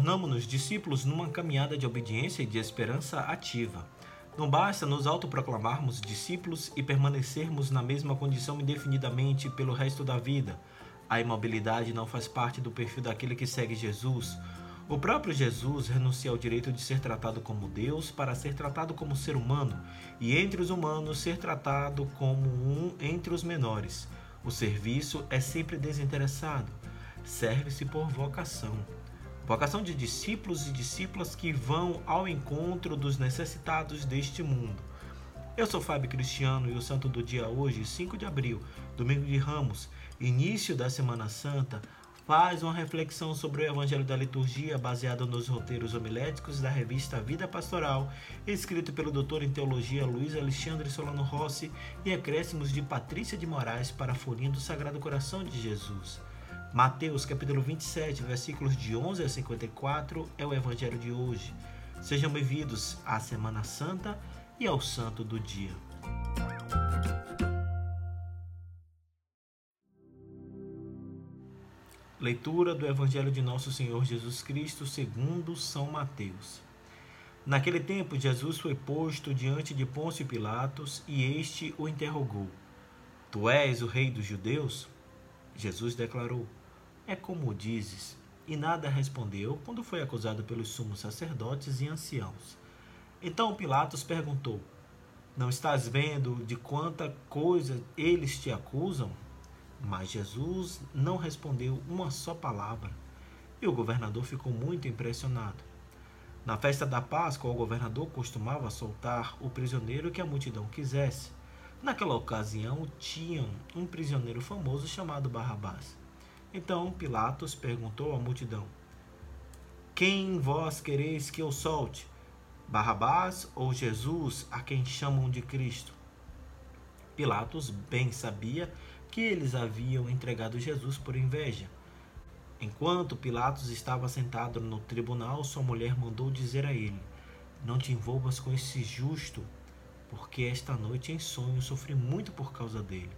tornamos-nos discípulos numa caminhada de obediência e de esperança ativa. Não basta nos autoproclamarmos discípulos e permanecermos na mesma condição indefinidamente pelo resto da vida. A imobilidade não faz parte do perfil daquele que segue Jesus. O próprio Jesus renuncia ao direito de ser tratado como Deus para ser tratado como ser humano, e entre os humanos ser tratado como um entre os menores. O serviço é sempre desinteressado, serve-se por vocação. Vocação de discípulos e discípulas que vão ao encontro dos necessitados deste mundo. Eu sou Fábio Cristiano e o santo do dia hoje, 5 de abril, domingo de Ramos, início da Semana Santa, faz uma reflexão sobre o Evangelho da Liturgia baseado nos roteiros homiléticos da revista Vida Pastoral, escrito pelo doutor em teologia Luiz Alexandre Solano Rossi e acréscimos de Patrícia de Moraes para a Folhinha do Sagrado Coração de Jesus. Mateus capítulo 27, versículos de 11 a 54 é o evangelho de hoje. Sejam bem-vindos à Semana Santa e ao Santo do Dia. Leitura do Evangelho de Nosso Senhor Jesus Cristo segundo São Mateus. Naquele tempo, Jesus foi posto diante de Pôncio Pilatos e este o interrogou: Tu és o rei dos judeus? Jesus declarou: é como dizes. E nada respondeu quando foi acusado pelos sumos sacerdotes e anciãos. Então Pilatos perguntou: Não estás vendo de quanta coisa eles te acusam? Mas Jesus não respondeu uma só palavra. E o governador ficou muito impressionado. Na festa da Páscoa, o governador costumava soltar o prisioneiro que a multidão quisesse. Naquela ocasião, tinham um prisioneiro famoso chamado Barrabás. Então Pilatos perguntou à multidão: Quem vós quereis que eu solte? Barrabás ou Jesus, a quem chamam de Cristo? Pilatos bem sabia que eles haviam entregado Jesus por inveja. Enquanto Pilatos estava sentado no tribunal, sua mulher mandou dizer a ele: Não te envolvas com esse justo, porque esta noite em sonho sofri muito por causa dele.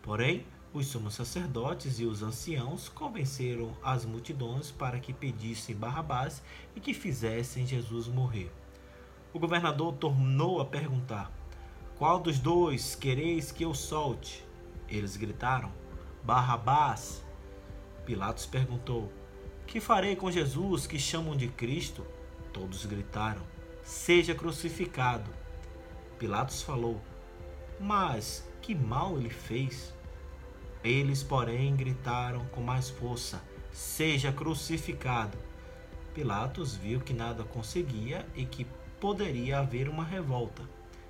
Porém, os sumos sacerdotes e os anciãos convenceram as multidões para que pedissem Barrabás e que fizessem Jesus morrer. O governador tornou a perguntar: Qual dos dois quereis que eu solte? Eles gritaram: Barrabás. Pilatos perguntou: Que farei com Jesus que chamam de Cristo? Todos gritaram: Seja crucificado. Pilatos falou: Mas que mal ele fez? Eles, porém, gritaram com mais força: Seja crucificado. Pilatos viu que nada conseguia e que poderia haver uma revolta.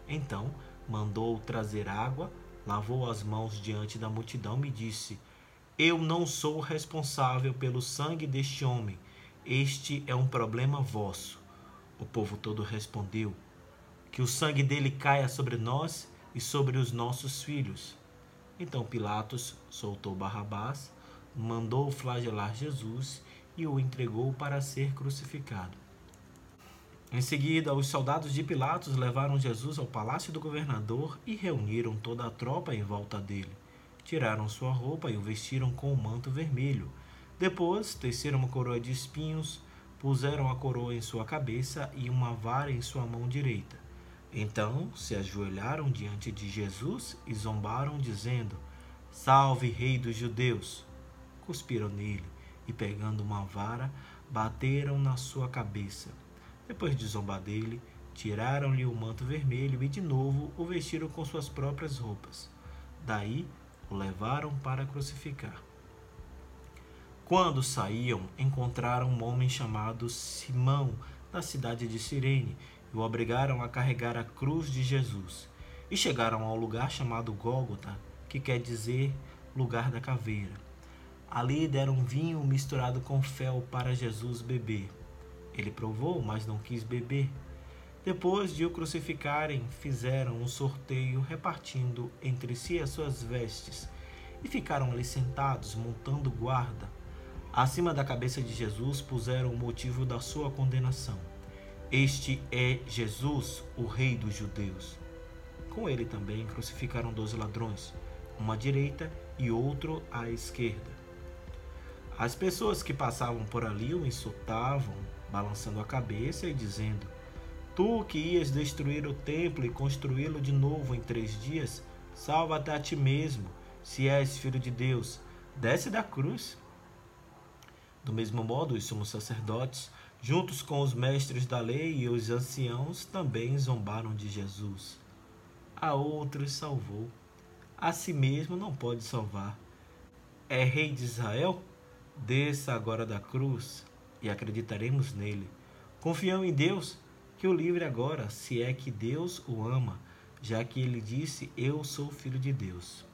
Então mandou trazer água, lavou as mãos diante da multidão e disse: Eu não sou responsável pelo sangue deste homem. Este é um problema vosso. O povo todo respondeu: Que o sangue dele caia sobre nós e sobre os nossos filhos. Então Pilatos soltou Barrabás, mandou flagelar Jesus e o entregou para ser crucificado. Em seguida, os soldados de Pilatos levaram Jesus ao palácio do governador e reuniram toda a tropa em volta dele. Tiraram sua roupa e o vestiram com um manto vermelho. Depois, teceram uma coroa de espinhos, puseram a coroa em sua cabeça e uma vara em sua mão direita. Então se ajoelharam diante de Jesus e zombaram, dizendo: Salve, Rei dos Judeus! Cuspiram nele e, pegando uma vara, bateram na sua cabeça. Depois de zombar dele, tiraram-lhe o manto vermelho e, de novo, o vestiram com suas próprias roupas. Daí o levaram para crucificar. Quando saíam, encontraram um homem chamado Simão, da cidade de Cirene, e o obrigaram a carregar a cruz de Jesus. E chegaram ao lugar chamado Gólgota, que quer dizer lugar da caveira. Ali deram vinho misturado com fel para Jesus beber. Ele provou, mas não quis beber. Depois de o crucificarem, fizeram um sorteio repartindo entre si as suas vestes e ficaram ali sentados, montando guarda. Acima da cabeça de Jesus puseram o motivo da sua condenação este é Jesus, o Rei dos Judeus. Com ele também crucificaram dois ladrões, uma à direita e outro à esquerda. As pessoas que passavam por ali o insultavam, balançando a cabeça e dizendo: Tu que ias destruir o templo e construí-lo de novo em três dias, salva-te a ti mesmo, se és filho de Deus. Desce da cruz. Do mesmo modo, os sumos sacerdotes, juntos com os mestres da lei e os anciãos, também zombaram de Jesus. A outros salvou, a si mesmo não pode salvar. É rei de Israel? Desça agora da cruz e acreditaremos nele. Confiam em Deus que o livre agora, se é que Deus o ama, já que ele disse: Eu sou filho de Deus.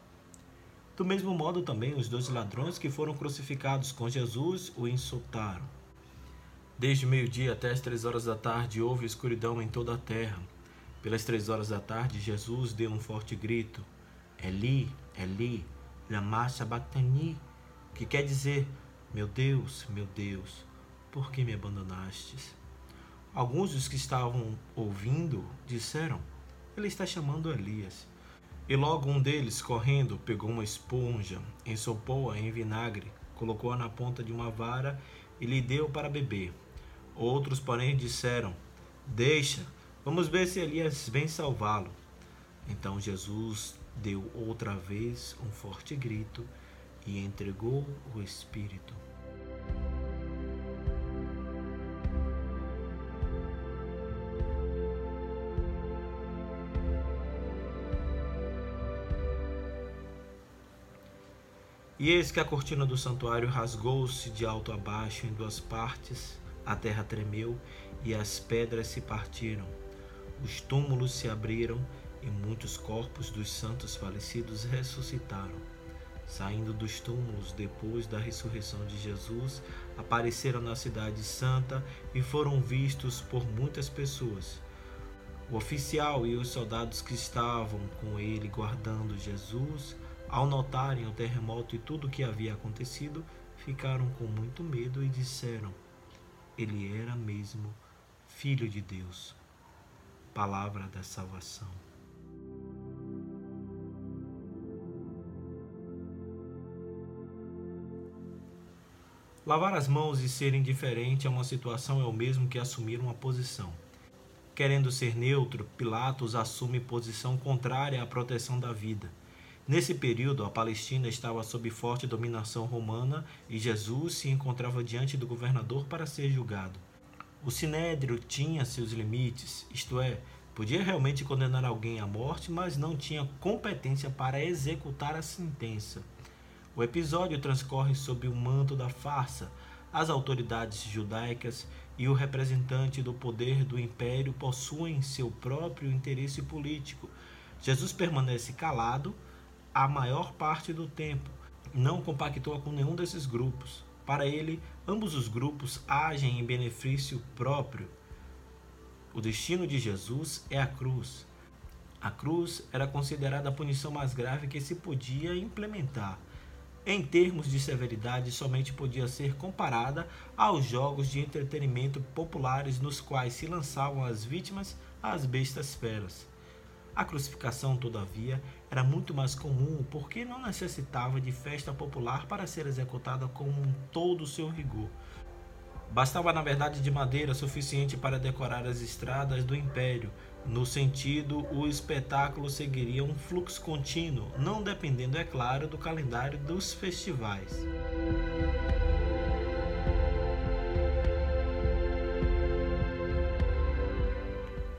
Do mesmo modo, também os dois ladrões que foram crucificados com Jesus o insultaram. Desde meio-dia até as três horas da tarde houve escuridão em toda a terra. Pelas três horas da tarde, Jesus deu um forte grito: Eli, Eli, lama sabachthani, que quer dizer: Meu Deus, meu Deus, por que me abandonastes? Alguns dos que estavam ouvindo disseram: Ele está chamando Elias. E logo um deles, correndo, pegou uma esponja, ensopou-a em vinagre, colocou-a na ponta de uma vara e lhe deu para beber. Outros, porém, disseram: Deixa, vamos ver se Elias vem salvá-lo. Então Jesus deu outra vez um forte grito e entregou o Espírito. E eis que a cortina do santuário rasgou-se de alto a baixo em duas partes, a terra tremeu e as pedras se partiram. Os túmulos se abriram e muitos corpos dos santos falecidos ressuscitaram. Saindo dos túmulos depois da ressurreição de Jesus, apareceram na Cidade Santa e foram vistos por muitas pessoas. O oficial e os soldados que estavam com ele guardando Jesus ao notarem o terremoto e tudo o que havia acontecido, ficaram com muito medo e disseram: Ele era mesmo Filho de Deus. Palavra da salvação. Lavar as mãos e ser indiferente a uma situação é o mesmo que assumir uma posição. Querendo ser neutro, Pilatos assume posição contrária à proteção da vida. Nesse período, a Palestina estava sob forte dominação romana e Jesus se encontrava diante do governador para ser julgado. O sinédrio tinha seus limites, isto é, podia realmente condenar alguém à morte, mas não tinha competência para executar a sentença. O episódio transcorre sob o manto da farsa. As autoridades judaicas e o representante do poder do império possuem seu próprio interesse político. Jesus permanece calado a maior parte do tempo. Não compactua com nenhum desses grupos. Para ele, ambos os grupos agem em benefício próprio. O destino de Jesus é a cruz. A cruz era considerada a punição mais grave que se podia implementar. Em termos de severidade, somente podia ser comparada aos jogos de entretenimento populares nos quais se lançavam as vítimas às bestas feras. A crucificação, todavia, era muito mais comum porque não necessitava de festa popular para ser executada com todo o seu rigor. Bastava, na verdade, de madeira suficiente para decorar as estradas do império. No sentido, o espetáculo seguiria um fluxo contínuo, não dependendo, é claro, do calendário dos festivais.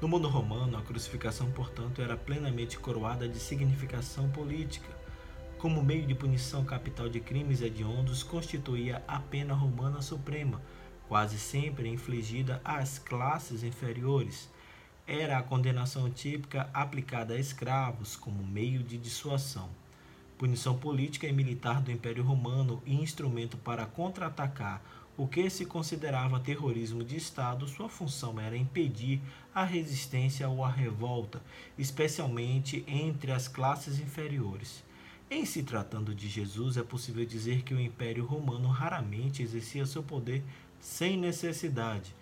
No mundo romano, a crucificação, portanto, era plenamente coroada de significação política. Como meio de punição capital de crimes hediondos, constituía a pena romana suprema, quase sempre infligida às classes inferiores. Era a condenação típica aplicada a escravos como meio de dissuasão. Punição política e militar do Império Romano e instrumento para contra-atacar o que se considerava terrorismo de Estado, sua função era impedir a resistência ou a revolta, especialmente entre as classes inferiores. Em se tratando de Jesus, é possível dizer que o Império Romano raramente exercia seu poder sem necessidade.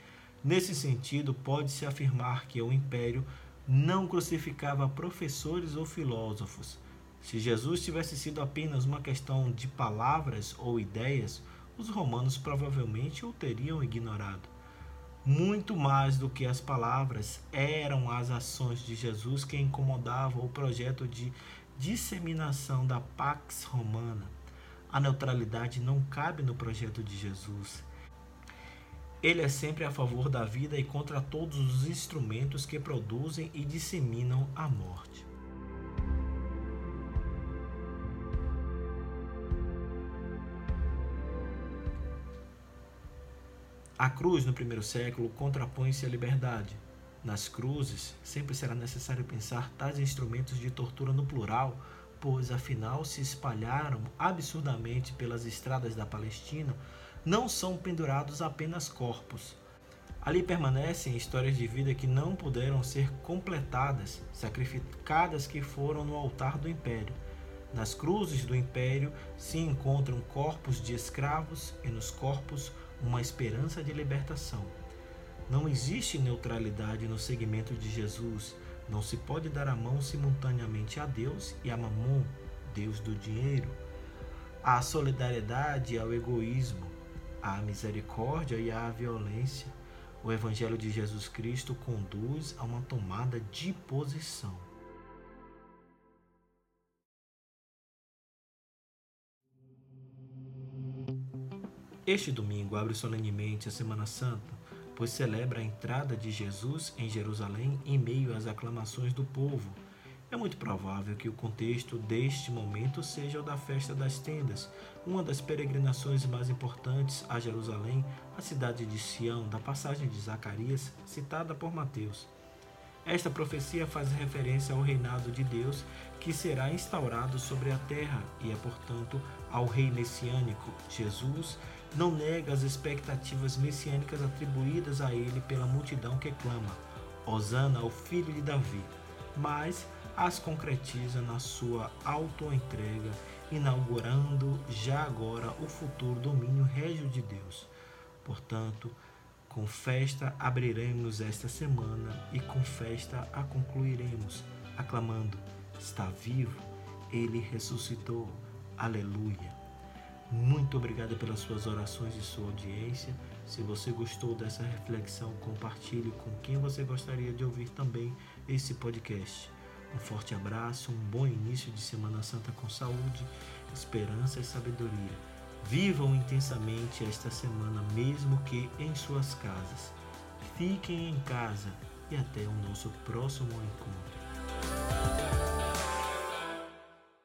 Nesse sentido, pode-se afirmar que o Império não crucificava professores ou filósofos. Se Jesus tivesse sido apenas uma questão de palavras ou ideias, os romanos provavelmente o teriam ignorado. Muito mais do que as palavras, eram as ações de Jesus que incomodavam o projeto de disseminação da Pax Romana. A neutralidade não cabe no projeto de Jesus. Ele é sempre a favor da vida e contra todos os instrumentos que produzem e disseminam a morte. A cruz, no primeiro século, contrapõe-se à liberdade. Nas cruzes, sempre será necessário pensar tais instrumentos de tortura no plural, pois afinal se espalharam absurdamente pelas estradas da Palestina, não são pendurados apenas corpos. Ali permanecem histórias de vida que não puderam ser completadas, sacrificadas que foram no altar do império. Nas cruzes do império se encontram corpos de escravos e nos corpos uma esperança de libertação. Não existe neutralidade no segmento de Jesus. Não se pode dar a mão simultaneamente a Deus e a Mamon, Deus do dinheiro. A solidariedade ao egoísmo, a misericórdia e à violência. O Evangelho de Jesus Cristo conduz a uma tomada de posição. Este domingo abre solenemente a Semana Santa, pois celebra a entrada de Jesus em Jerusalém em meio às aclamações do povo. É muito provável que o contexto deste momento seja o da festa das tendas, uma das peregrinações mais importantes a Jerusalém, a cidade de Sião, da passagem de Zacarias, citada por Mateus. Esta profecia faz referência ao reinado de Deus que será instaurado sobre a terra e é, portanto, ao rei messiânico, Jesus, não nega as expectativas messiânicas atribuídas a ele pela multidão que clama, Osana ao filho de Davi, mas as concretiza na sua auto-entrega, inaugurando já agora o futuro domínio régio de Deus. Portanto, com festa abriremos esta semana e com festa a concluiremos, aclamando: Está vivo, ele ressuscitou. Aleluia. Muito obrigado pelas suas orações e sua audiência. Se você gostou dessa reflexão, compartilhe com quem você gostaria de ouvir também esse podcast. Um forte abraço, um bom início de Semana Santa com saúde, esperança e sabedoria. Vivam intensamente esta semana, mesmo que em suas casas. Fiquem em casa e até o nosso próximo encontro.